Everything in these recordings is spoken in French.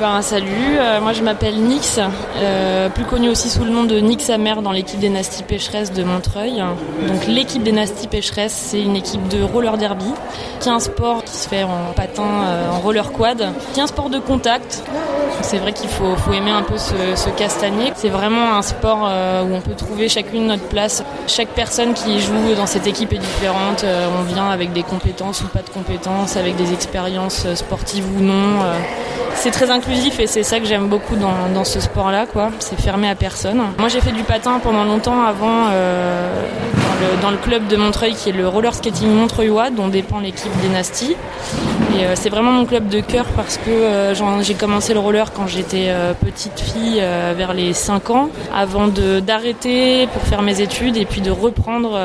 ben salut, euh, moi je m'appelle Nix, euh, plus connu aussi sous le nom de Nix Amer dans l'équipe des Nasty Pécheresses de Montreuil. Donc l'équipe des Nasty Pécheresses, c'est une équipe de roller derby, qui est un sport qui se fait en patin, euh, en roller quad, qui est un sport de contact. C'est vrai qu'il faut, aimer un peu ce, ce castagner. C'est vraiment un sport où on peut trouver chacune notre place. Chaque personne qui joue dans cette équipe est différente. on vient avec des compétences ou pas de compétences, avec des expériences sportives ou non c'est très inclusif et c'est ça que j'aime beaucoup dans, ce sport-là, quoi. C'est fermé à personne. Moi, j'ai fait du patin pendant longtemps avant euh, dans, le, club de Montreuil qui est le roller skating Montreuillois, dont dépend l'équipe des Nasty. Et euh, c'est vraiment mon club de cœur parce que euh, j'ai commencé le roller quand j'étais petite fille, vers les 5 ans, avant d'arrêter pour faire mes études et puis de reprendre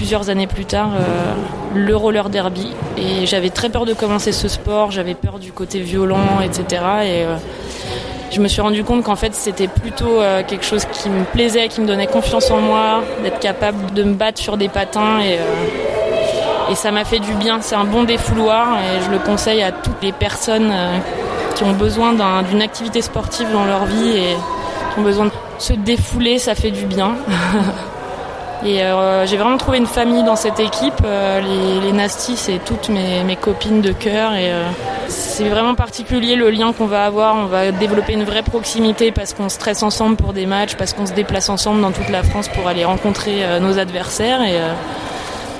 plusieurs années plus tard euh, le roller derby. Et j'avais très peur de commencer ce sport, j'avais peur du côté violent, etc. Et euh, je me suis rendu compte qu'en fait c'était plutôt euh, quelque chose qui me plaisait, qui me donnait confiance en moi, d'être capable de me battre sur des patins et, et ça m'a fait du bien. C'est un bon défouloir et je le conseille à toutes les personnes qui ont besoin d'une activité sportive dans leur vie et qui ont besoin de se défouler, ça fait du bien. Et euh, j'ai vraiment trouvé une famille dans cette équipe. Euh, les, les Nasty, c'est toutes mes, mes, copines de cœur et euh, c'est vraiment particulier le lien qu'on va avoir. On va développer une vraie proximité parce qu'on stresse ensemble pour des matchs, parce qu'on se déplace ensemble dans toute la France pour aller rencontrer nos adversaires et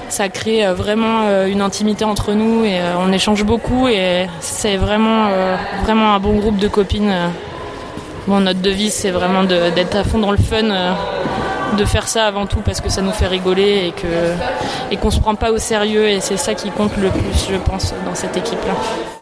ça crée vraiment une intimité entre nous et on échange beaucoup et c'est vraiment vraiment un bon groupe de copines. Bon, notre devise c'est vraiment d'être à fond dans le fun de faire ça avant tout parce que ça nous fait rigoler et que et qu'on se prend pas au sérieux et c'est ça qui compte le plus je pense dans cette équipe là.